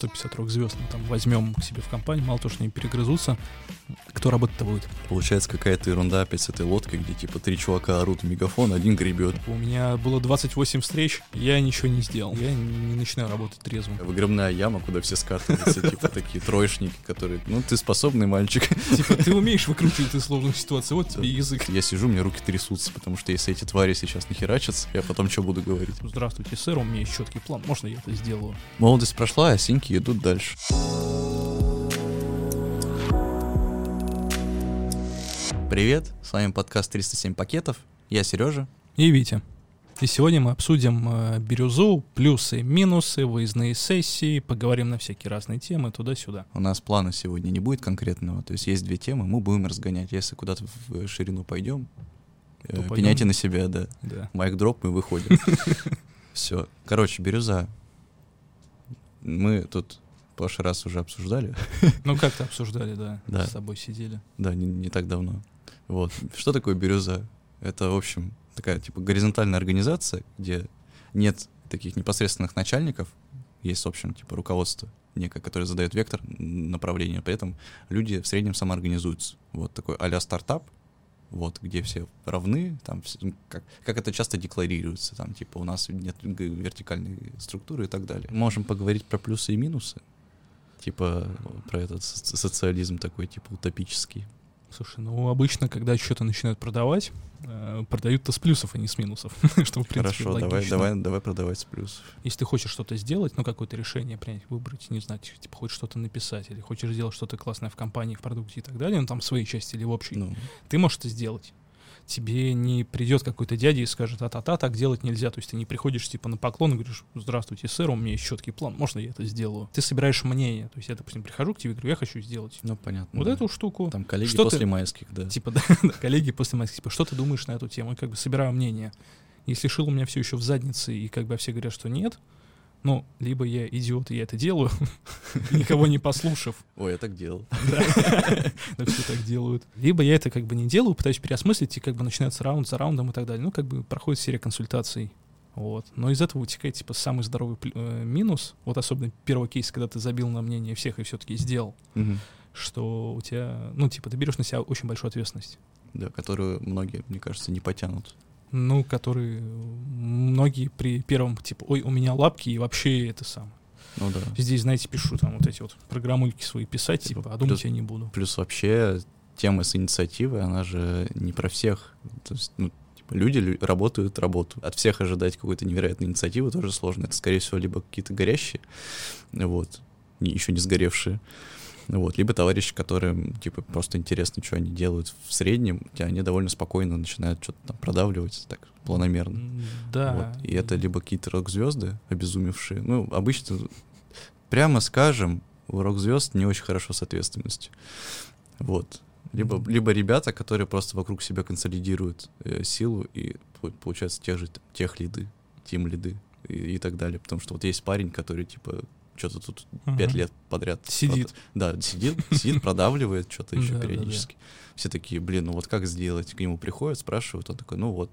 150 рок-звезд мы там возьмем к себе в компанию, мало того, что они перегрызутся, кто работать-то будет? Получается какая-то ерунда опять с этой лодкой, где типа три чувака орут в мегафон, один гребет. У меня было 28 встреч, я ничего не сделал. Я не начинаю работать трезвым. Выгребная яма, куда все скатываются, типа такие троечники, которые, ну, ты способный мальчик. Типа, ты умеешь выкручивать из сложных ситуаций, вот тебе язык. Я сижу, мне руки трясутся, потому что если эти твари сейчас нахерачатся, я потом что буду говорить? Здравствуйте, сэр, у меня есть четкий план, можно я это сделаю? Молодость прошла, а синьки идут дальше. Привет, с вами подкаст 307 пакетов, я Сережа. И Витя. И сегодня мы обсудим э, бирюзу, плюсы, минусы, выездные сессии, поговорим на всякие разные темы туда-сюда. У нас плана сегодня не будет конкретного, то есть есть две темы, мы будем разгонять. Если куда-то в ширину пойдем, э, То пойдем. пеняйте на себя, да. Да. Майк дроп, мы выходим. Все. Короче, бирюза. Мы тут в прошлый раз уже обсуждали. Ну, как-то обсуждали, да, Да. с тобой сидели. Да, не, не так давно. Вот. Что такое бирюза? Это, в общем, такая типа горизонтальная организация, где нет таких непосредственных начальников, есть, в общем, типа руководство некое, которое задает вектор направления, при этом люди в среднем самоорганизуются. Вот такой а стартап, вот, где все равны, там, ну, как, как это часто декларируется, там, типа, у нас нет вертикальной структуры и так далее. Можем поговорить про плюсы и минусы, типа, про этот соци- социализм такой, типа, утопический. Слушай, ну обычно, когда что-то начинают продавать, э, продают-то с плюсов, а не с минусов. Что, в принципе, Хорошо, давай, давай, давай продавать с плюсов. Если ты хочешь что-то сделать, ну, какое-то решение принять, выбрать, не знаю, типа, хочешь что-то написать, или хочешь сделать что-то классное в компании, в продукте и так далее, ну, там, в своей части или в общей, Ну, ты можешь это сделать. Тебе не придет какой-то дядя и скажет, а-та-та, так делать нельзя. То есть ты не приходишь типа на поклон и говоришь, здравствуйте, сэр, у меня есть четкий план, можно я это сделаю? Ты собираешь мнение. То есть я, допустим, прихожу к тебе и говорю, я хочу сделать ну понятно. вот да. эту штуку. Там коллеги Что после ты- майских, да. Типа, да, коллеги после майских, типа, что ты думаешь на эту тему? И как бы собираю мнение. Если шил у меня все еще в заднице, и как бы все говорят, что нет, ну, либо я идиот, и я это делаю, никого не послушав, Ой, я так делал. Да, все так делают. Либо я это как бы не делаю, пытаюсь переосмыслить, и как бы начинается раунд за раундом и так далее. Ну, как бы проходит серия консультаций. Вот. Но из этого вытекает, типа, самый здоровый э, минус, вот особенно первый кейс, когда ты забил на мнение всех и все-таки сделал, что у тебя, ну, типа, ты берешь на себя очень большую ответственность. Да, которую многие, мне кажется, не потянут. Ну, которые многие при первом, типа, ой, у меня лапки, и вообще это самое. Ну да. Здесь, знаете, пишу там вот эти вот программульки свои писать, Типа, типа, а думать плюс- я не буду. Плюс вообще тема с инициативой, она же не про всех. То есть, ну, типа, люди лю- работают работу. От всех ожидать какой-то невероятной инициативы тоже сложно. Это, скорее всего, либо какие-то горящие, вот, еще не сгоревшие, вот, либо товарищи, которым, типа, просто интересно, что они делают в среднем, и они довольно спокойно начинают что-то там продавливать так планомерно. Да. Вот. И это либо какие-то рок-звезды, обезумевшие. Ну, обычно, прямо скажем, у рок-звезд не очень хорошо с ответственностью. Вот. Либо, либо ребята, которые просто вокруг себя консолидируют э, силу и получается тех же тех лиды, тим лиды и, и так далее. Потому что вот есть парень, который типа что-то тут пять лет подряд Сидит. Да, сидит, сидит, продавливает что-то еще периодически. Все такие, блин, ну вот как сделать? К нему приходят, спрашивают, он такой, ну вот,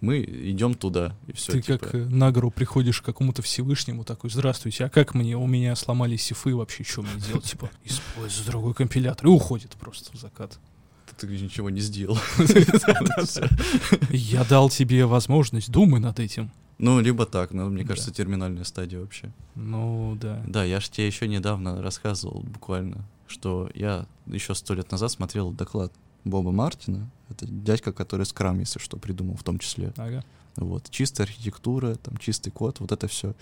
мы идем туда, и все. Ты как э, на гору приходишь к какому-то Всевышнему, такой, здравствуйте, а как мне, у меня сломались сифы, вообще, что мне делать? Типа, используй другой компилятор, и уходит просто в закат. ты ничего не сделал. Я дал тебе возможность, думай над этим. Ну, либо так, но мне Да. кажется, терминальная стадия вообще. Ну, да. Да, я же тебе еще недавно рассказывал буквально, что я еще сто лет назад смотрел доклад Боба Мартина. Это дядька, который скрам, если что, придумал в том числе. Ага. Вот. Чистая архитектура, там чистый код, вот это все.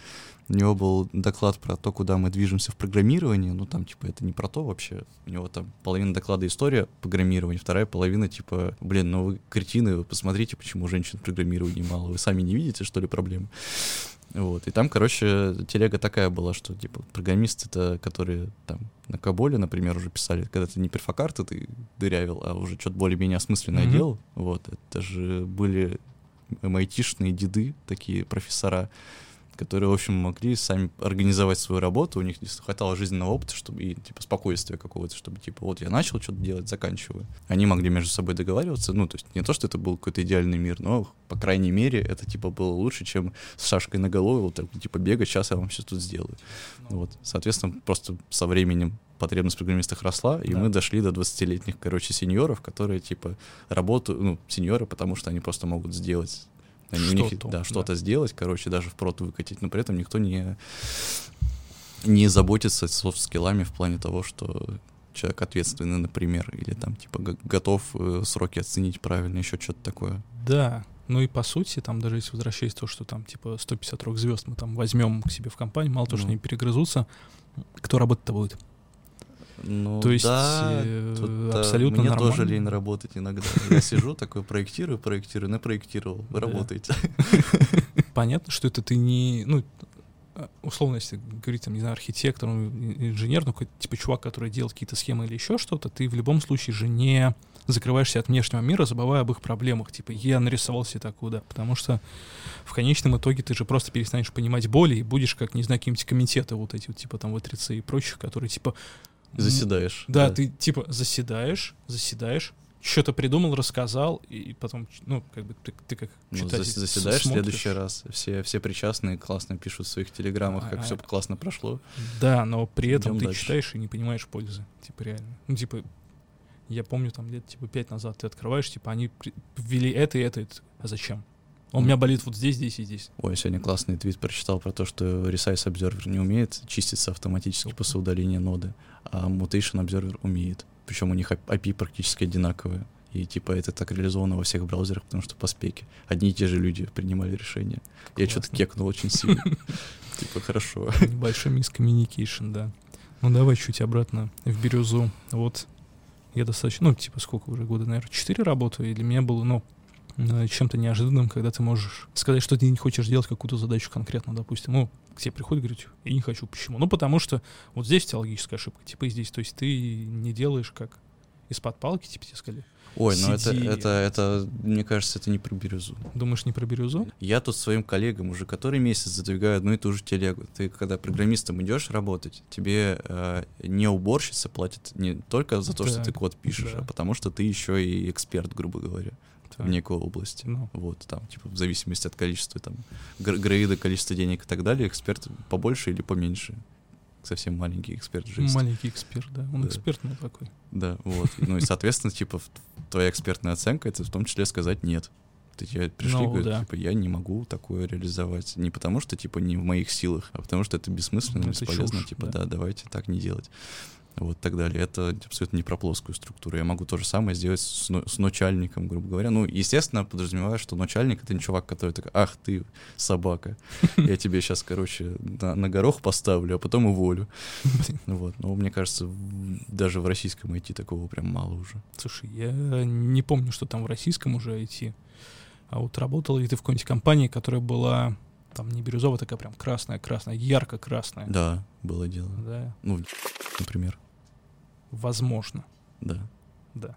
У него был доклад про то, куда мы движемся в программировании. Ну, там, типа, это не про то вообще. У него там половина доклада история программирования, вторая половина, типа, блин, ну вы кретины, вы посмотрите, почему женщин в программировании мало. Вы сами не видите, что ли, проблемы? Вот. И там, короче, телега такая была, что, типа, программисты это, которые там на Каболе, например, уже писали, когда ты не перфокарты ты дырявил, а уже что-то более-менее осмысленное Мгм. делал. Вот. Это же были MIT-шные деды, такие профессора, которые, в общем, могли сами организовать свою работу, у них не хватало жизненного опыта, чтобы и, типа, спокойствия какого-то, чтобы, типа, вот я начал что-то делать, заканчиваю. Они могли между собой договариваться, ну, то есть не то, что это был какой-то идеальный мир, но, по крайней мере, это, типа, было лучше, чем с шашкой на голове, вот так, типа, бегать, сейчас я вам все тут сделаю. Ну. Вот, соответственно, просто со временем потребность в программистах росла, и да. мы дошли до 20-летних, короче, сеньоров, которые, типа, работают, ну, сеньоры, потому что они просто могут сделать они, у них, да, что-то да. сделать, короче, даже в прот выкатить, но при этом никто не, не заботится софт-скиллами в плане того, что человек ответственный, например, или там, типа, готов э, сроки оценить правильно, еще что-то такое. Да, ну и по сути, там даже если возвращаясь то, что там типа 150 рок звезд мы там возьмем к себе в компанию, мало того, что они перегрызутся, кто работать-то будет? Ну, То есть да, э, тут, абсолютно мне нормально. тоже лень работать иногда. Я сижу такой, проектирую, проектирую, напроектировал, вы работаете. Понятно, что это ты не, ну, условно, если говорить, там, не знаю, архитектор, инженер, ну, какой-то типа чувак, который делает какие-то схемы или еще что-то, ты в любом случае же не закрываешься от внешнего мира, забывая об их проблемах. Типа, я нарисовал себе такую, да. Потому что в конечном итоге ты же просто перестанешь понимать боли и будешь как, не знаю, какие-нибудь комитеты вот эти вот, типа там вот 3 и прочих, которые типа Заседаешь. Да, да, ты типа заседаешь, заседаешь, что-то придумал, рассказал, и потом, ну, как бы ты, ты как ну, читатель ну, заседаешь в следующий раз. Все, все причастные классно пишут в своих телеграммах, как а, все классно прошло. Да, но при этом Идем ты дальше. читаешь и не понимаешь пользы. Типа реально. Ну, типа, я помню, там лет типа пять назад ты открываешь, типа, они ввели это и это, и это. А зачем? У меня болит вот здесь, здесь и здесь. Ой, сегодня классный твит прочитал про то, что Resize Observer не умеет чиститься автоматически после удаления ноды, а Mutation Observer умеет. Причем у них API практически одинаковые. И типа это так реализовано во всех браузерах, потому что по спеке одни и те же люди принимали решения. Классно. Я что-то кекнул очень сильно. Типа хорошо. Небольшой мискоммуникейшн, да. Ну давай чуть обратно в бирюзу. Вот я достаточно, ну, типа, сколько уже года, наверное, четыре работаю, и для меня было, ну, чем-то неожиданным, когда ты можешь сказать, что ты не хочешь делать какую-то задачу конкретно, допустим. Ну, к тебе приходит говорит, я не хочу. Почему? Ну, потому что вот здесь теологическая ошибка, типа и здесь. То есть ты не делаешь как из-под палки, типа тебе сказали. Ой, ну это, это, это, мне кажется, это не про бирюзу. Думаешь, не про бирюзу? Я тут своим коллегам уже который месяц задвигаю одну и ту же телегу. Ты когда программистом идешь работать, тебе э, не уборщица платит не только за то, так, что ты код пишешь, да. а потому что ты еще и эксперт, грубо говоря. В некой области. Ну. Вот, там, типа, в зависимости от количества, там, гравида, количества денег и так далее, эксперт побольше или поменьше. Совсем маленький эксперт в жизни. Маленький эксперт, да. Он да. экспертный такой. Да, вот. Ну и, соответственно, типа, твоя экспертная оценка — это в том числе сказать «нет». Пришли, ну, говорят, да. типа, я не могу такое реализовать. Не потому что, типа, не в моих силах, а потому что это бессмысленно, ну, бесполезно. чушь, типа, да. да, давайте так не делать вот так далее. Это абсолютно не про плоскую структуру. Я могу то же самое сделать с, с начальником, грубо говоря. Ну, естественно, подразумеваю, что начальник — это не чувак, который такой, ах ты, собака, я тебе сейчас, короче, на, на горох поставлю, а потом уволю. Вот. Но мне кажется, даже в российском IT такого прям мало уже. Слушай, я не помню, что там в российском уже IT. А вот работал ли ты в какой-нибудь компании, которая была там не бирюзовая, такая прям красная, красная, ярко-красная. Да, было дело. Да. Ну, например. Возможно. Да. Да.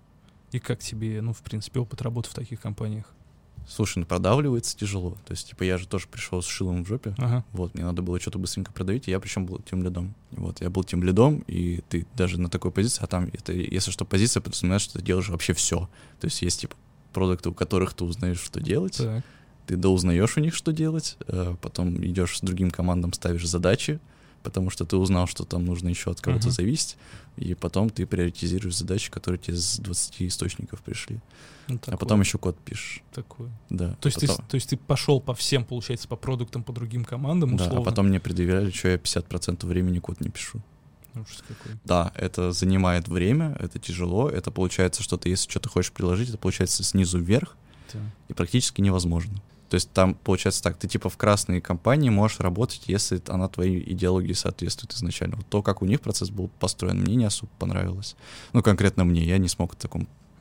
И как тебе, ну, в принципе, опыт работы в таких компаниях? Слушай, ну продавливается тяжело. То есть, типа, я же тоже пришел с шилом в жопе. Ага. Вот, мне надо было что-то быстренько продавить, и я причем был тем лидом. Вот, я был тем лидом, и ты даже на такой позиции, а там, это, если что, позиция подразумевает, что ты делаешь вообще все. То есть есть, типа, продукты, у которых ты узнаешь, что делать. Так. Ты доузнаешь у них, что делать, э, потом идешь с другим командам, ставишь задачи, потому что ты узнал, что там нужно еще от кого-то uh-huh. зависеть, и потом ты приоритизируешь задачи, которые тебе с 20 источников пришли. Ну, а потом еще код пишешь. Такое. Да. То есть, потом... ты, то есть ты пошел по всем, получается, по продуктам, по другим командам, условно? Да, а потом мне предъявляли, что я 50% времени код не пишу. Ужас какой. Да, это занимает время, это тяжело, это получается что-то, если что-то хочешь приложить, это получается снизу вверх, да. и практически невозможно. То есть там получается так, ты типа в красной компании можешь работать, если она твоей идеологии соответствует изначально. Вот то, как у них процесс был построен, мне не особо понравилось. Ну, конкретно мне, я не смог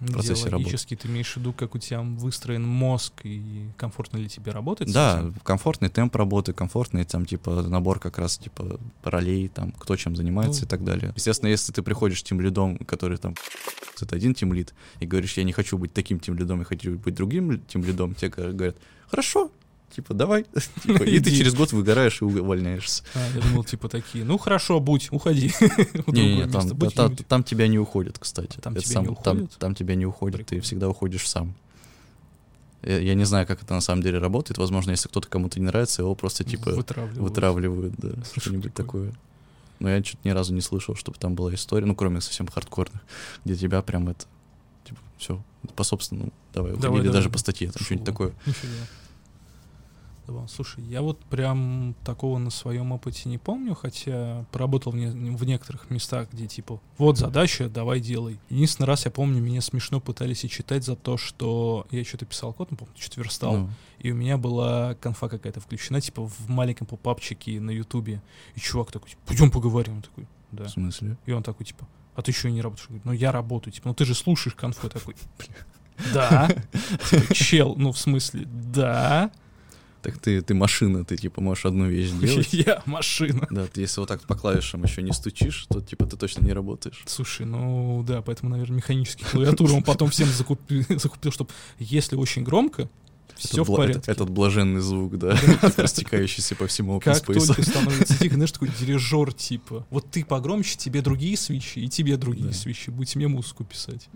в процессе работать. ты имеешь в виду, как у тебя выстроен мозг и комфортно ли тебе работать? Да, комфортный темп работы, комфортный там типа набор как раз типа ролей, там кто чем занимается ну, и так далее. Естественно, если ты приходишь тем лидом, который там это один тем лид, и говоришь, я не хочу быть таким тем лидом, я хочу быть другим тем лидом, тебе говорят, хорошо, типа, давай. Типа, и ты через год выгораешь и увольняешься. А, я думал, типа такие, ну хорошо, будь, уходи. Не, там, будь тебя не уходят, кстати. Там тебя не сам- уходят? Там тебя не уходят, ты всегда уходишь сам. Я, я не знаю, как это на самом деле работает. Возможно, если кто-то кому-то не нравится, его просто типа Вытравливают. вытравливают, да, Слушай, что-нибудь такое. Но я что-то ни разу не слышал, чтобы там была история, ну, кроме совсем хардкорных, где тебя прям это, типа, все, по собственному, давай, уходи, Давай, или давай, даже да. по статье, там что-нибудь такое. Нифига. Забавно. Слушай, я вот прям такого на своем опыте не помню, хотя поработал в, не- в некоторых местах, где типа, вот задача, давай делай. Единственный раз я помню, меня смешно пытались и читать за то, что я что-то писал код, ну, помню, что-то верстал, Ну, и у меня была конфа какая-то включена, типа, в маленьком попапчике на ютубе, и чувак такой, типа, пойдем поговорим, Он такой, да. в смысле? И он такой, типа, а ты еще не работаешь? Я говорю, ну я работаю, типа, ну ты же слушаешь конфу, Я такой, да, Типа, чел, ну в смысле, да, Так ты, ты машина, ты типа можешь одну вещь делать. я машина. Да, ты если вот так по клавишам еще не стучишь, то типа ты точно не работаешь. Слушай, ну да, поэтому, наверное, механические клавиатуры он потом всем закупил, закупил чтобы если очень громко, все Этот в порядке. этот- Этот блаженный звук, да, растекающийся по всему Как open space. только становится тихо, знаешь, такой дирижер типа. Вот ты погромче, тебе другие свечи, и тебе другие свечи. Будете мне музыку писать.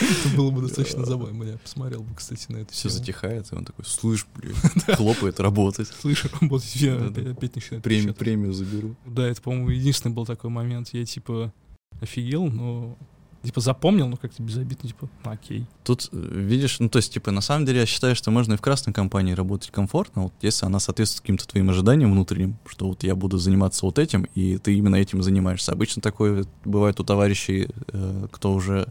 Это было бы достаточно забавно. Я посмотрел бы, кстати, на это Все затихает, и он такой, слышь, блин, хлопает, работать. Слышь, работать, я опять, начинаю Премию, заберу. Да, это, по-моему, единственный был такой момент. Я, типа, офигел, но... Типа, запомнил, но как-то безобидно, типа, окей. Тут, э, видишь, ну, то есть, типа, на самом деле, я считаю, что можно и в красной компании работать комфортно, вот если она соответствует каким-то твоим ожиданиям внутренним, что вот я буду заниматься вот этим, и ты именно этим занимаешься. Обычно такое бывает у товарищей, э, кто уже,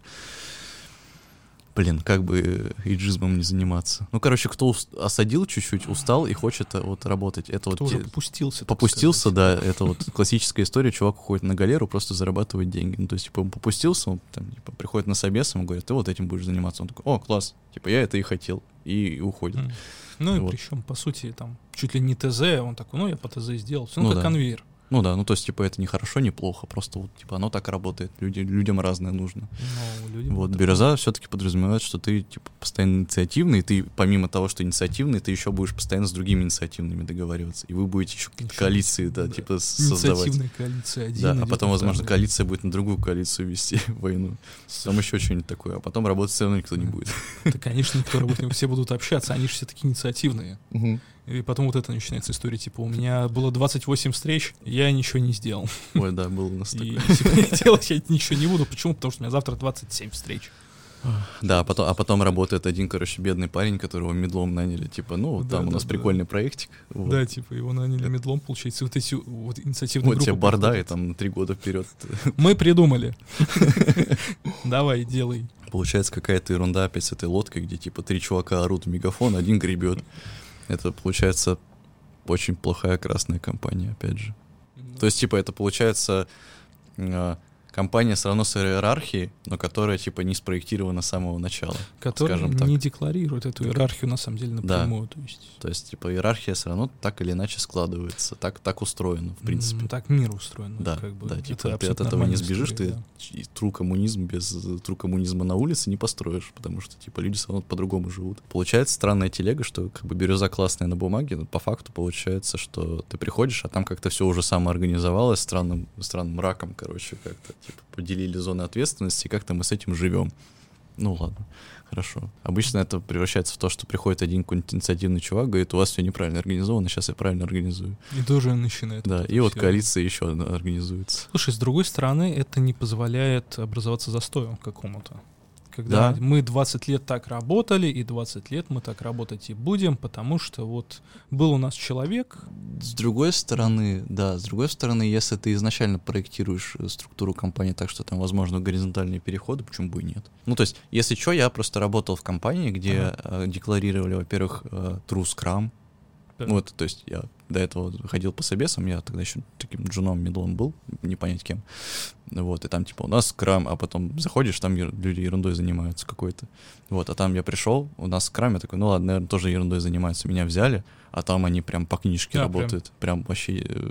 блин, как бы иджизмом не заниматься. Ну, короче, кто осадил чуть-чуть, устал и хочет э, вот работать. Это Кто вот уже те- попустился. попустился, сказать. да, это вот классическая история, чувак уходит на галеру, просто зарабатывает деньги. Ну, то есть, типа, он попустился, он там, типа, приходит на собес, ему говорят, ты вот этим будешь заниматься. Он такой, о, класс, типа, я это и хотел, и уходит. М. Ну и Вот. причем, по сути, там, чуть ли не ТЗ, он такой, ну, я по ТЗ сделал. Всё, Ну, Ну как да. конвейер. Ну да, ну то есть, типа, это не хорошо, не плохо, просто вот, типа, оно так работает, люди, людям разное нужно. Но людям Вот, бирюза все-таки подразумевает, что ты, типа, постоянно инициативный, и ты, помимо того, что инициативный, ты еще будешь постоянно с другими инициативными договариваться, и вы будете еще какие-то коалиции, да, Да. типа, создавать. Инициативная коалиция один. Да, а потом, возможно, второй. коалиция будет на другую коалицию вести войну. Там еще что-нибудь такое, а потом работать все равно никто не будет. Да, конечно, никто работает, не- все будут общаться, они же все такие инициативные. И потом вот это начинается история, типа, у меня было 28 встреч, я ничего не сделал. Ой, да, было у нас И такое. типа, делать я ничего не буду. Почему? Потому что у меня завтра 27 встреч. Да, а потом, а потом работает один, короче, бедный парень, которого медлом наняли. Типа, ну, вот Да, там у да, нас да. прикольный проектик. вот. Да, типа, его наняли медлом, получается. И вот эти вот инициативные Вот тебе группы борда, и там на три года вперед. Мы придумали. Давай, делай. Получается какая-то ерунда опять с этой лодкой, где типа три чувака орут в мегафон, один гребет. Это получается очень плохая красная компания, опять же. То есть, типа, это получается э, компания все равно с иерархией, но которая, типа, не спроектирована с самого начала. который скажем так. не декларирует эту иерархию на самом деле Да. напрямую. То есть, То есть, типа, иерархия все равно так или иначе складывается, так, так устроена, в принципе. м, так мир устроен. Да, как бы. да, Это типа ты от этого не сбежишь, история, ты да. тру коммунизм без тру коммунизма на улице не построишь, потому что типа люди все равно по-другому живут. Получается странная телега, что как бы бирюза классная на бумаге, но по факту получается, что ты приходишь, а там как-то все уже самоорганизовалось странным, странным раком, короче, как-то типа поделили зоны ответственности, и как-то мы с этим живем. Ну ладно, хорошо. Обычно это превращается в то, что приходит один какой-нибудь инициативный чувак, говорит, у вас все неправильно организовано, сейчас я правильно организую. И тоже начинает. Да, и вот всё. коалиция еще одна организуется. Слушай, с другой стороны, это не позволяет образоваться застою какому-то. Когда Да. мы 20 лет так работали, и 20 лет мы так работать и будем, потому что вот был у нас человек, С другой стороны, да, с другой стороны, если ты изначально проектируешь э, структуру компании так, что там возможны горизонтальные переходы, почему бы и нет? Ну, то есть, если что, я просто работал в компании, где э, декларировали, во-первых, э, True Scrum. Да. Вот, то есть я до этого ходил по собесам, я тогда еще таким джуном, медлом был, не понять кем. Вот, и там типа у нас скрам, а потом заходишь, там люди ерундой занимаются какой-то. Вот, а там я пришел, у нас скрам, я такой, ну ладно, наверное, тоже ерундой занимаются. Меня взяли, а там они прям по книжке А, работают. Прям, вообще э,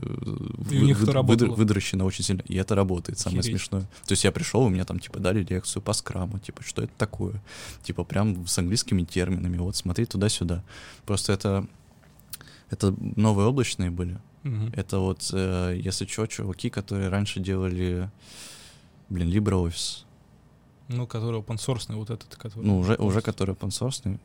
них это работало? выдращено очень сильно. И это работает, самое Охереть. смешное. То есть я пришел, у меня там типа дали лекцию по скраму, типа, что это такое? Типа прям с английскими терминами, вот смотри туда-сюда. Просто это это новые облачные были. Мгм. Это вот, э, если что, чуваки, которые раньше делали, блин, LibreOffice. Ну, который open source, вот этот, который... Ну, уже, уже который open source.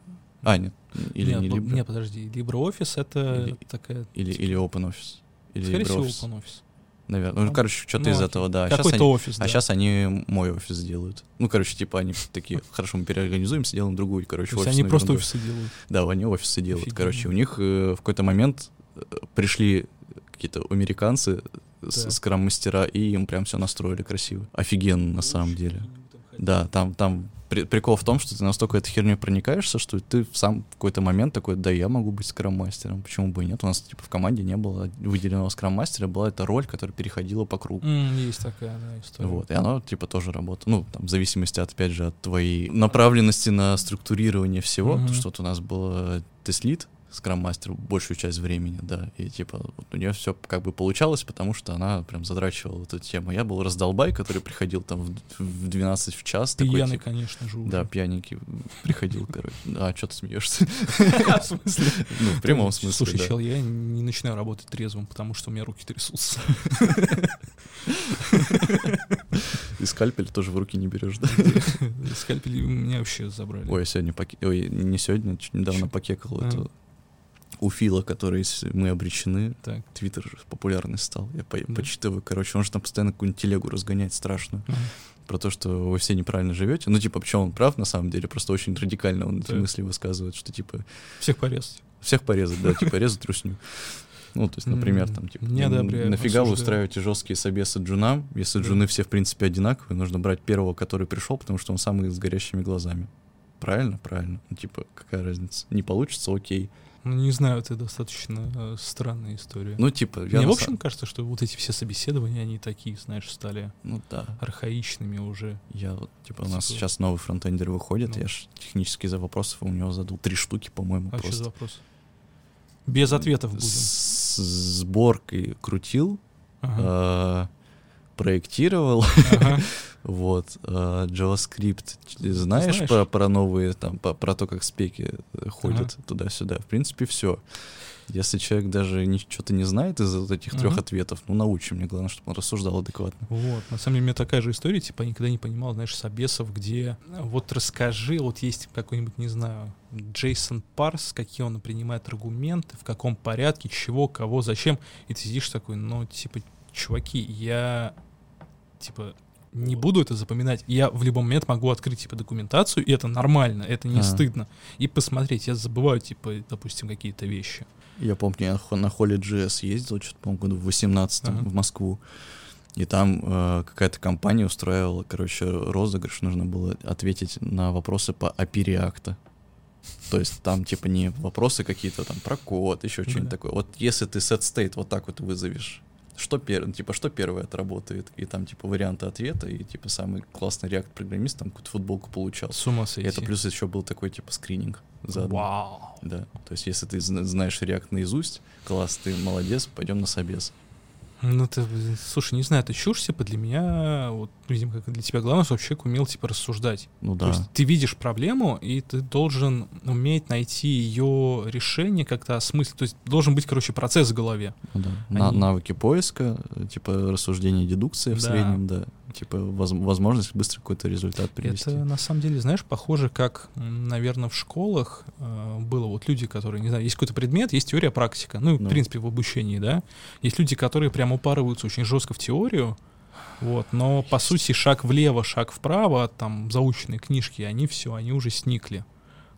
А, нет, или нет, не бо- Libre, не, подожди, LibreOffice это Или- такая... или, или OpenOffice. Или Скорее всего, LibreOffice, OpenOffice. Наверное. Ну, короче, что-то ну, из этого, да. А Какой-то они- офис, А да. сейчас они мой офис делают. Ну, короче, типа они такие, хорошо, мы переорганизуемся, делаем другую, короче, офисную они просто офисы делают. Да, они офисы делают. Короче, у них э, в какой-то момент э, пришли какие-то американцы, скрам-мастера, и им прям все настроили красиво. Офигенно, на самом деле. Да, там, там при- прикол в том, что ты настолько этой херней проникаешься, что ты в сам в какой-то момент такой, да, я могу быть скрам-мастером, почему бы и нет? У нас, типа, в команде не было выделенного скрам-мастера, была эта роль, которая переходила по кругу. М, Есть такая, да, история. Вот, и оно, типа, тоже работает. Ну, там, в зависимости, от, опять же, от твоей направленности на структурирование всего. Мгм. Что вот у нас было тест-лид, скрам-мастер большую часть времени, да, и, типа, вот у нее все как бы получалось, потому что она прям задрачивала эту тему. Я был раздолбай, который приходил там в, в 12 в час. такой, Пьяный, типа, конечно же, уже. Да, пьяненький приходил, короче. А, что ты смеешься? В смысле? Ну, в прямом смысле, Слушай, чел, я не начинаю работать трезвым, потому что у меня руки трясутся. И скальпель тоже в руки не берешь, да? Скальпели у меня вообще забрали. Ой, я сегодня. Ой, не сегодня, чуть недавно покекал А. эту у Фила, который мы обречены. Так. Твиттер же популярный стал. Я по- Да. почитываю, короче, он же там постоянно какую-нибудь телегу разгоняет страшную. Ага. Про то, что вы все неправильно живете. Ну, типа, почему он прав, на самом деле, просто очень радикально он эти Да. мысли высказывает, что, типа, Всех порезать. всех порезать, да, типа, резать русню. Ну, то есть, например, там, типа, не н- одобряю, нафига вы устраиваете жесткие собесы джунам, если Да. джуны все, в принципе, одинаковые, нужно брать первого, который пришел, потому что он самый с горящими глазами. Правильно? Правильно. Ну, типа, какая разница? Не получится, окей. Ну, не знаю, это достаточно э, странная история. Ну, типа, я Мне, в общем, самом- кажется, что вот эти все собеседования, они такие, знаешь, стали Ну, да. архаичными уже. Я вот, типа, у нас Типа- сейчас новый фронтендер выходит, Ну. я ж технически за вопросов у него задал три штуки, по-моему, А что за просто. вопрос? Без ответов будем. С сборкой крутил, Ага. э, проектировал, Ага. вот, э, JavaScript. Знаешь, знаешь. Про, про новые, там, по- про то, как спеки э, ходят туда-сюда? В принципе, все. Если человек даже что-то не знает из вот этих трех ответов, ну, научи мне, главное, чтобы он рассуждал адекватно. Вот, на самом деле у меня такая же история, типа, я никогда не понимал, знаешь, собесов, где вот расскажи, вот есть какой-нибудь, не знаю, Джейсон Парс, какие он принимает аргументы, в каком порядке, чего, кого, зачем, и ты сидишь такой, ну, типа, чуваки, я, типа, не буду это запоминать, я в любой момент могу открыть, типа, документацию, и это нормально, это не А. стыдно, и посмотреть, я забываю, типа, допустим, какие-то вещи. Я помню, я на холле GS ездил, что-то, по-моему, году в 18 Ага. в Москву. И там э, какая-то компания устраивала, короче, розыгрыш. Нужно было ответить на вопросы по API React. То есть там, типа, не вопросы какие-то там про код, еще что-нибудь Да. такое. Вот если ты set state вот так вот вызовешь, что первое, типа, что первое отработает? И там, типа, варианты ответа, и, типа, самый классный React-программист там какую-то футболку получал. С ума И сойти. это плюс еще был такой, типа, скрининг. заодно. Вау. Да, то есть если ты зна- знаешь React наизусть, класс, ты молодец, пойдем на собес. Ну, ты, слушай, не знаю, это чушь, типа, для меня, вот, видимо, как для тебя главное, чтобы человек умел, типа, рассуждать. Ну То да, есть ты видишь проблему, и ты должен уметь найти ее решение, как-то осмыслить. То есть должен быть, короче, процесс в голове. ну да. На- они- навыки поиска, типа рассуждение, дедукция в Да. среднем, да. Типа воз- возможность быстро какой-то результат привести. Это, на самом деле, знаешь, похоже, как, наверное, в школах э, было вот люди, которые, не знаю, есть какой-то предмет, есть теория, практика. Ну, в Ну. принципе, в обучении, да. Есть люди, которые прям упарываются очень жестко в теорию, вот, но, по сути, шаг влево, шаг вправо, там, заученные книжки, они все, они уже сникли.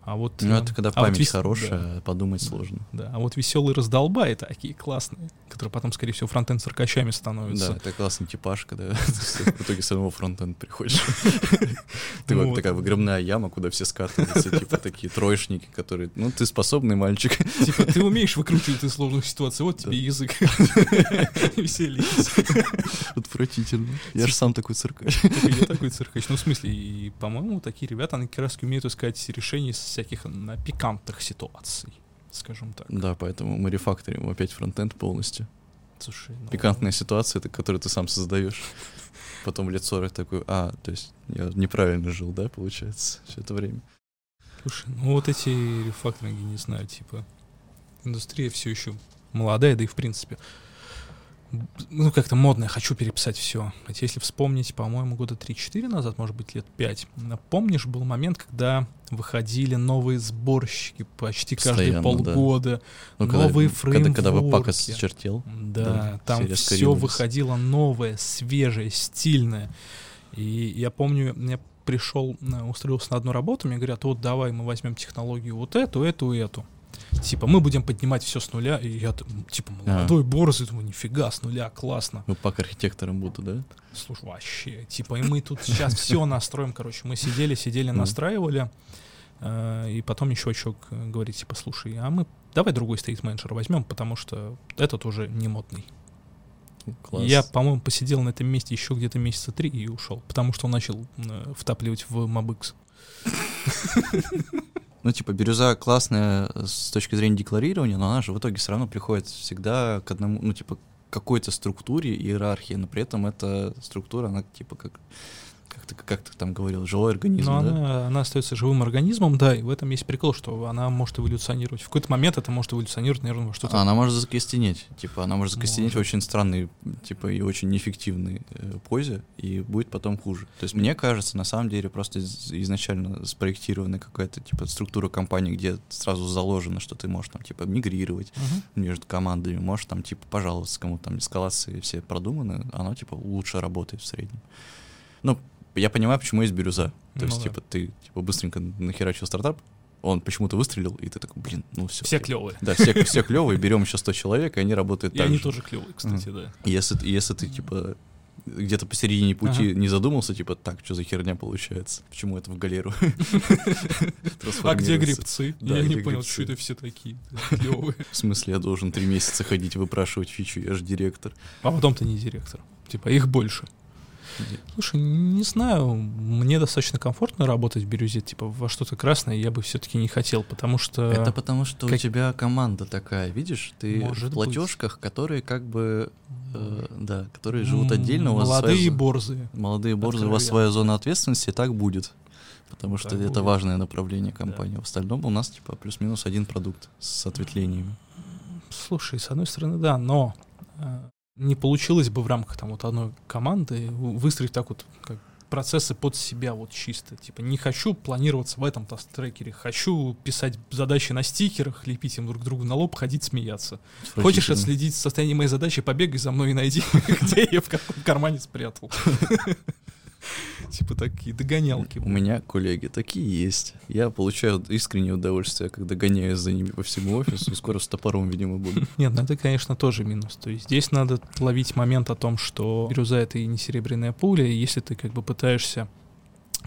А вот, Ну, это когда а вот память вес- хорошая, да. подумать сложно. Да, а вот веселые раздолбаи такие классные, которые потом, скорее всего, фронтенд циркачами становятся. Да, это классный типаж, когда в итоге с самого фронтенд приходишь. Ты вот вот. такая выгребная яма, куда все скатываются, типа такие троечники, которые, ну, ты способный мальчик. Типа, ты умеешь выкручивать из сложных ситуаций, вот тебе язык. Веселись. Отвратительно. Я же сам такой циркач. Я такой циркач. Ну, в смысле, и, по-моему, такие ребята, они как раз умеют искать решения всяких на пикантных ситуаций, скажем так. Да, поэтому мы рефакторим опять фронтенд полностью. Слушай, ну, Пикантная ситуация, это которую ты сам создаешь. Потом в лицо такой, а, то есть я неправильно жил, да, получается, все это время. Слушай, ну вот эти рефакторинги, не знаю, типа, индустрия все еще молодая, да и в принципе, ну как-то модная, хочу переписать все. Хотя если вспомнить, по-моему, года 3-4 назад, может быть, лет 5, помнишь, был момент, когда выходили новые сборщики почти каждые Постоянно, да. полгода, Ну, когда- новые когда, когда веб-пак фреймворки. осточертел. Да, Да, там все выходило новое, свежее, стильное. И я помню, я пришел, э, устроился на одну работу, мне говорят, вот давай мы возьмем технологию вот эту, эту эту. Типа, мы будем поднимать все с нуля, и я типа молодой, борзый, думаю, нифига, с нуля, классно. Веб-пак архитектором буду, да? Слушай, вообще, типа, и мы тут сейчас все настроим, короче, мы сидели, сидели, настраивали, э, и потом еще чувак говорит, типа, слушай, а мы давай другой стоит-менеджер возьмем, потому что этот уже не модный. Класс. Я, по-моему, посидел на этом месте еще где-то месяца три и ушел, потому что он начал э, втапливать в Mobix. Ну, типа, бирюза классная с точки зрения декларирования, но она же в итоге все равно приходит всегда к одному, ну, типа, какой-то структуре, иерархии, но при этом эта структура, она, типа, как, как ты, как ты там говорил, живой организм, Но да? она, она остается живым организмом, да, и в этом есть прикол, что она может эволюционировать. В какой-то момент это может эволюционировать, наверное, во что-то. А Она может закостенеть, типа, она может закостенеть в Может. очень странной, типа, и очень неэффективной э, позе, и будет потом хуже. То есть, мне кажется, на самом деле, просто из- изначально спроектирована какая-то, типа, структура компании, где сразу заложено, что ты можешь, там, типа, мигрировать, Мгм. между командами, можешь там типа пожаловаться кому-то, там эскалации все продуманы, оно типа лучше работает в среднем. Ну, я понимаю, почему есть бирюза. То Ну есть, да. типа, ты типа быстренько нахерачил стартап, он почему-то выстрелил, и ты такой, блин, ну все. Все клевые. Да, все, все клевые, берем еще 100 человек, и они работают И так они же. тоже клевые, кстати, да. Если, если ты, типа, где-то посередине пути Ага. не задумался, типа, так, что за херня получается? Почему это в галеру? А где грибцы? Я не понял, что это все такие клевые. В смысле, я должен три месяца ходить и выпрашивать фичу, я же директор. А потом ты не директор. Типа, их больше. Слушай, не знаю, мне достаточно комфортно работать в бирюзе, типа во что-то красное я бы все-таки не хотел, потому что... Это потому, что как- у тебя команда такая, видишь, ты Может в платежках, которые как бы, э, да, которые живут отдельно, у вас Молодые своя борзые. молодые борзы, у вас своя зона ответственности, и так будет. Потому что Так это будет. важное направление компании. В остальном у нас типа плюс-минус один продукт с ответвлениями. Слушай, с одной стороны, да, но э, не получилось бы в рамках там вот одной команды вы- выстроить так вот как процессы под себя вот чисто. Типа не хочу планироваться в этом трекере, хочу писать задачи на стикерах, лепить им друг другу на лоб, ходить смеяться. Хочешь отследить состояние моей задачи, побегай за мной и найди, где я в каком кармане спрятал. Типа такие догонялки. У меня коллеги такие есть. Я получаю искреннее удовольствие, когда гоняюсь за ними по всему офису, скоро с топором, видимо, буду. Нет, ну это, конечно, тоже минус. То есть здесь надо ловить момент о том, что бирюза — это и не серебряная пуля, и если ты как бы пытаешься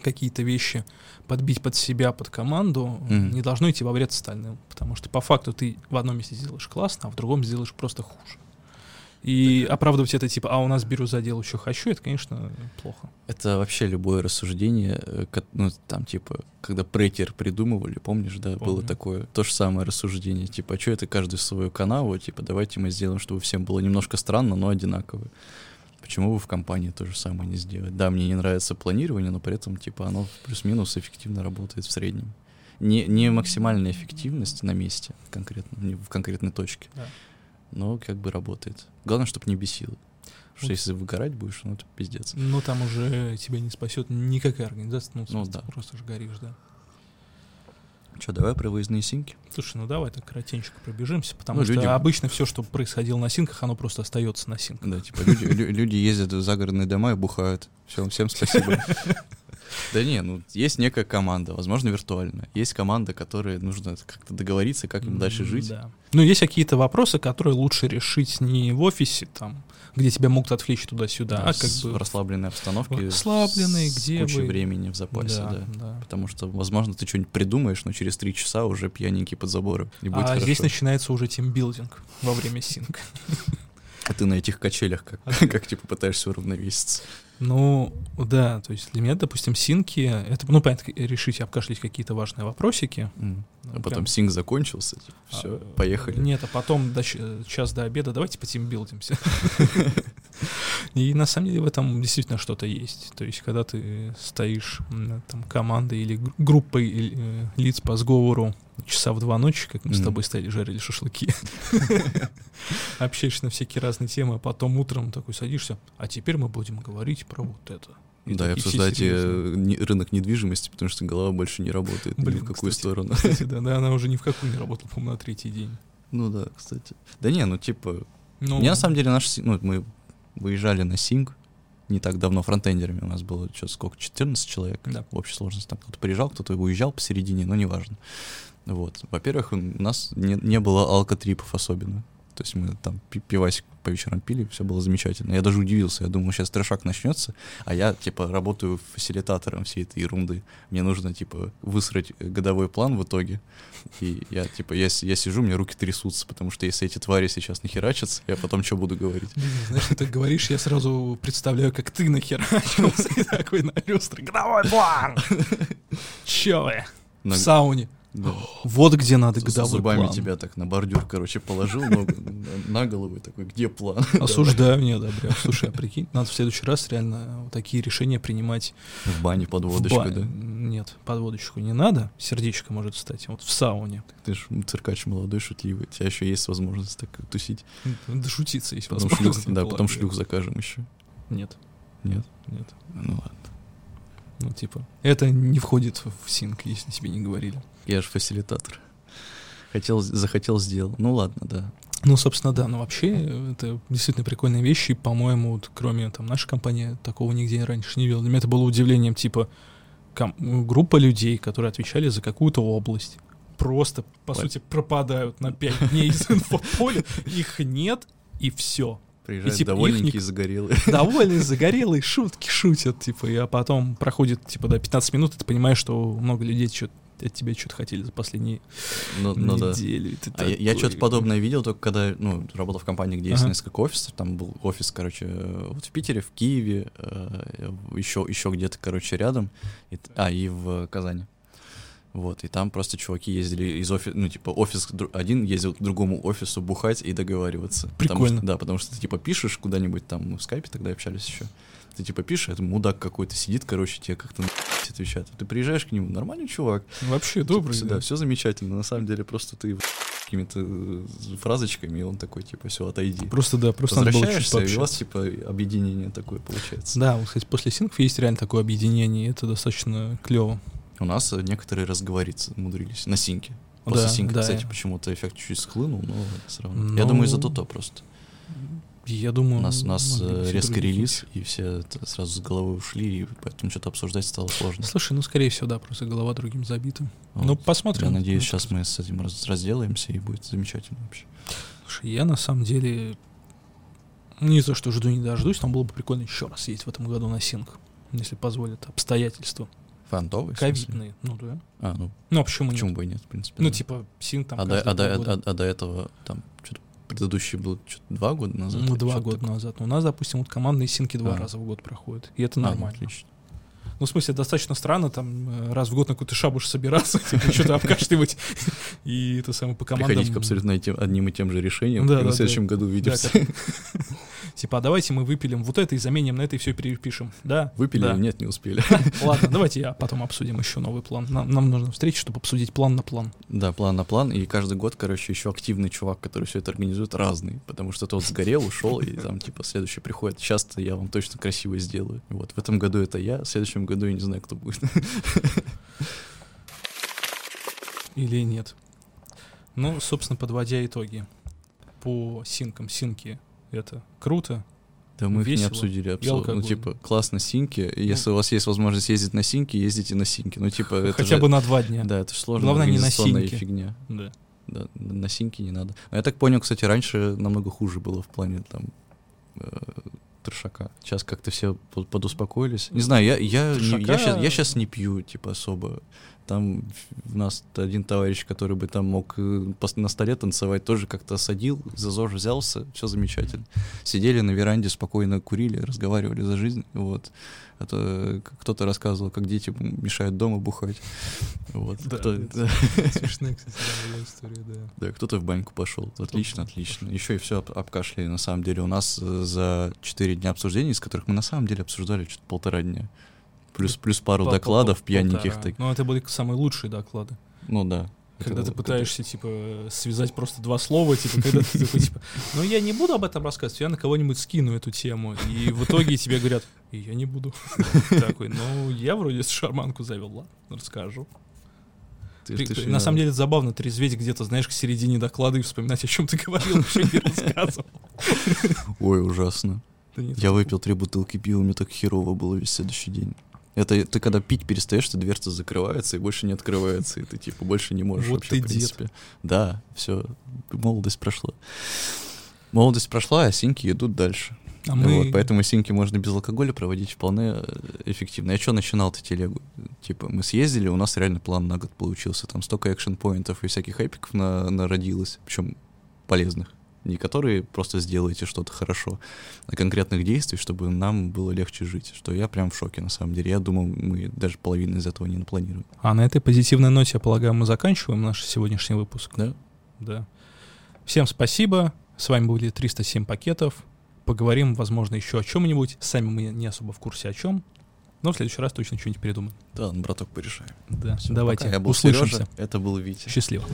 какие-то вещи подбить под себя, под команду, Мгм. не должно идти во вред остальным. Потому что по факту ты в одном месте сделаешь классно, а в другом сделаешь просто хуже. И оправдывать это типа, а у нас бирюза делаю, что хочу, это, конечно, плохо. Это вообще любое рассуждение, э, ну, там, типа, когда претер придумывали, помнишь, да, было Помню. такое, то же самое рассуждение, типа, а что это каждый свою канаву, типа, давайте мы сделаем, чтобы всем было немножко странно, но одинаково. Почему бы в компании то же самое не сделать? Да, мне не нравится планирование, но при этом, типа, оно плюс-минус эффективно работает в среднем. Не, не максимальная эффективность на месте конкретно, не в конкретной точке, Да. Но как бы работает. Главное, чтобы не бесило. Потому что Ну, если выгорать будешь, ну это пиздец. Но там уже тебя не спасет никакая организация, ну, в Ну да. просто же горишь, да. Что, давай про выездные синки? Слушай, ну давай так коротенько пробежимся, потому Ну, что люди- обычно все, что происходило на синках, оно просто остается на синках. Да, типа люди, лю- люди ездят в загородные дома и бухают. Все, всем спасибо. Да не, ну есть некая команда, возможно, виртуальная. Есть команда, которой нужно как-то договориться, как им дальше жить. Да. Ну, есть какие-то вопросы, которые лучше решить не в офисе, там, где тебя могут отвлечь туда-сюда, а как бы в расслабленной обстановке. расслабленной, где кучей вы- времени в запасе, да. да. Потому что, возможно, ты что-нибудь придумаешь, но через три часа уже пьяненький под забором. И будет А хорошо. здесь начинается уже тимбилдинг во время синка. А ты на этих качелях как, А как типа пытаешься уравновеситься. Ну, да, то есть для меня, допустим, синки, это, ну, понятно, решить обкашлять какие-то важные вопросики. М. А Прям- потом синг закончился, все, А, поехали. Нет, а потом до час до обеда давайте потимбилдимся. И на самом деле в этом действительно что-то есть. То есть, когда ты стоишь там командой или гру- группой э, лиц по сговору часа в два ночи, как мы с Мгм. тобой стояли, жарили шашлыки, общаешься на всякие разные темы, а потом утром такой садишься, а теперь мы будем говорить про вот это. И Да, и обсуждайте э, рынок недвижимости, потому что голова больше не работает ни Блин, в какую кстати. сторону. Кстати, да, да, она уже ни в какую не работала, по-моему, на третий день. Ну да, кстати. Да не, ну типа, Ну, мне на самом деле наш, ну мы выезжали на синг не так давно фронтендерами, у нас было что сколько, 14 человек Да. в общей сложности. Там кто-то приезжал, кто-то уезжал посередине, но неважно. Вот. Во-первых, у нас не, не было алкотрипов особенно. То есть мы там пи- пивасик по вечерам пили, все было замечательно. Я даже удивился, я думал, сейчас трешак начнется, а я, типа, работаю фасилитатором всей этой ерунды. Мне нужно, типа, высрать годовой план в итоге. И я, типа, я, я сижу, мне руки трясутся, потому что если эти твари сейчас нахерачатся, я потом что буду говорить? Знаешь, ты говоришь, я сразу представляю, как ты нахерачился и такой на люстре. Годовой план! Чё вы? В сауне. Да. Вот где надо годовой зубами план. тебя так на бордюр, короче, положил ногу на голову и такой, где план? Осуждаю, не одобряю. Слушай, а прикинь, надо в следующий раз реально такие решения принимать В бане под водочку, да? Нет, под водочку не надо, сердечко может встать, вот в сауне. Ты же циркач молодой, шутливый. У тебя еще есть возможность так тусить. Да шутиться, Потом возможность, да, потом шлюх закажем еще. Нет, Нет? нет. Ну ладно. Ну, типа, это не входит в синк, если тебе не говорили. Я же фасилитатор. Хотел, захотел, сделал. Ну ладно, да. Ну, собственно, да, но вообще э, это действительно прикольные вещи, по-моему, вот, кроме там нашей компании, такого нигде раньше не видел. Для меня это было удивлением, типа, группа людей, которые отвечали за какую-то область, просто, по Пон- сути, пропадают на 5 дней из инфополя, их нет, и все. Приезжают типа, их довольненькие, ник- загорелые. Довольные, загорелые, шутки шутят, типа, и, а потом проходит, типа, до 15 минут, и ты понимаешь, что много людей чё- от тебя что-то хотели за последние Ну, ну да. недели. и ты А я, я что-то подобное видел только когда, ну, работал в компании, где есть Ага. несколько офисов. Там был офис, короче, э, вот в Питере, в Киеве, э, еще, еще где-то, короче, рядом. И а, и в Казани. Вот, и там просто чуваки ездили из офиса, ну, типа, офис один ездил к другому офису бухать и договариваться. Потому Прикольно. что, да, потому что ты, типа, пишешь куда-нибудь там, мы в скайпе тогда общались еще. Ты, типа, пишешь, это мудак какой-то сидит, короче, тебе как-то на отвечает. Ты приезжаешь к нему, нормальный чувак, Вообще Типа, добрый, всё, да. Да, все замечательно. На самом деле просто ты какими-то э, фразочками, и он такой, типа, все, отойди. Просто, да, просто надо было чуть и у вас, типа, объединение такое получается. Да, вот, кстати, после синков есть реально такое объединение, и это достаточно клево. У нас э, некоторые разговориться умудрились на синке. После Да, синка, да. кстати, почему-то эффект чуть-чуть схлынул, но все равно. Я Ну, думаю, из-за то просто. Я думаю, У нас, у нас э, резкий релиз, и все сразу с головой ушли, и поэтому что-то обсуждать стало сложно. Слушай, ну, скорее всего, да, просто голова другим забита. Вот. Ну, посмотрим. Я надеюсь, Ну, сейчас мы с этим раз- разделаемся, и будет замечательно вообще. Слушай, я на самом деле ни за что жду не дождусь. Там было бы прикольно еще раз съездить в этом году на синк, если позволят обстоятельства. Смысле? Ковидные. Ну да. А, ну, Ну а почему, почему нет? бы и нет, в принципе. Ну, да. типа, синк там а, до, а, до, а- а до этого, там, что-то предыдущий был что два года назад? Ну, два что-то года такое? назад. У нас, допустим, вот командные синки два А. раза в год проходят. И это А, ну, нормально. отлично. Ну, в смысле, достаточно странно там э, раз в год на какой-то шабуш собираться, типа, что-то обкашливать. И это самое по командам... Приходить к абсолютно одним и тем же решениям, Да, и да, в следующем году Да, увидимся. как- Типа, а давайте мы выпилим вот это и заменим на это и все перепишем. Да? Выпили Да. или нет, не успели. Ладно, давайте я потом обсудим еще новый план. Нам, нам нужно встреча, чтобы обсудить план на план. Да, план на план, и каждый год, короче, еще активный чувак, который все это организует, разный, потому что тот сгорел, ушел, и там, типа, следующий приходит, сейчас-то я вам точно красиво сделаю. Вот, в этом году это я, в следующем году я не знаю, кто будет. Или нет. Ну, собственно, подводя итоги. По синкам. Синки — это круто. Да мы их не Весело. обсудили абсолютно. Ну, типа, классно синьки. и Если у вас есть возможность ездить на синьки, ездите на синьки. Ну, типа, это Хотя же- бы на два дня. Да, это же сложная Главное, не на синьки. фигня. Да. Да, на синьки не надо. Но я так понял, кстати, раньше намного хуже было в плане там э, трешака. Сейчас как-то все по- подуспокоились. Не знаю, я, я, не- я, щас, я щас не пью, типа, особо. Там у нас один товарищ, который бы там мог э, на столе танцевать, тоже как-то осадил, за ЗОЖ взялся, все замечательно. Сидели на веранде, спокойно курили, разговаривали за жизнь, вот. А то э, кто-то рассказывал, как дети мешают дома бухать. Вот. Да, Кто- это Смешная, кстати, да, история, да. да, кто-то в баньку пошел. Отлично, отлично. Еще и все обкашляли, на самом деле. У нас э, за 4 дня обсуждений, из которых мы на самом деле обсуждали что-то полтора дня. Плюс, плюс пару Пол- докладов пол- пьяненьких. Так. Ну, это были самые лучшие доклады. Ну да. Это Когда ты было- пытаешься, типа, связать просто два слова, типа, когда ты такой, типа, ну я не буду об этом рассказывать, я на кого-нибудь скину эту тему. И в итоге тебе говорят, и я не буду. Такой, ну я вроде шарманку завел, ладно, расскажу. Ты- Ты- ты на самом деле это забавно трезветь где-то, знаешь, к середине доклада и вспоминать, о чем ты говорил, еще не рассказывал. Ой, ужасно. Я выпил три бутылки пива, мне так херово было весь следующий день. Это ты когда пить перестаешь, то дверца закрывается и больше не открывается, и ты типа больше не можешь Вот вообще, ты в дед. принципе. Да, все, молодость прошла. Молодость прошла, а синьки идут дальше. А мы... Вот, поэтому синьки можно без алкоголя проводить вполне э, эффективно. Я что начинал-то телегу? Типа, мы съездили, у нас реально план на год получился. Там столько экшен-поинтов и всяких эпиков на, народилось, причем полезных. Не которые просто сделаете что-то хорошо, а конкретных действий, чтобы нам было легче жить. Что я прям в шоке, на самом деле. Я думал, мы даже половину из этого не напланируем. А на этой позитивной ноте, я полагаю, мы заканчиваем наш сегодняшний выпуск. Да? Да. Всем спасибо. С вами были 307 пакетов. Поговорим, возможно, еще о чем-нибудь. Сами мы не особо в курсе о чем. Но в следующий раз точно что-нибудь придумаем. Да, ну, браток, порешаем. Да. Всё, Давайте пока. Я был услышимся. Сережа, это был Витя. Счастливо.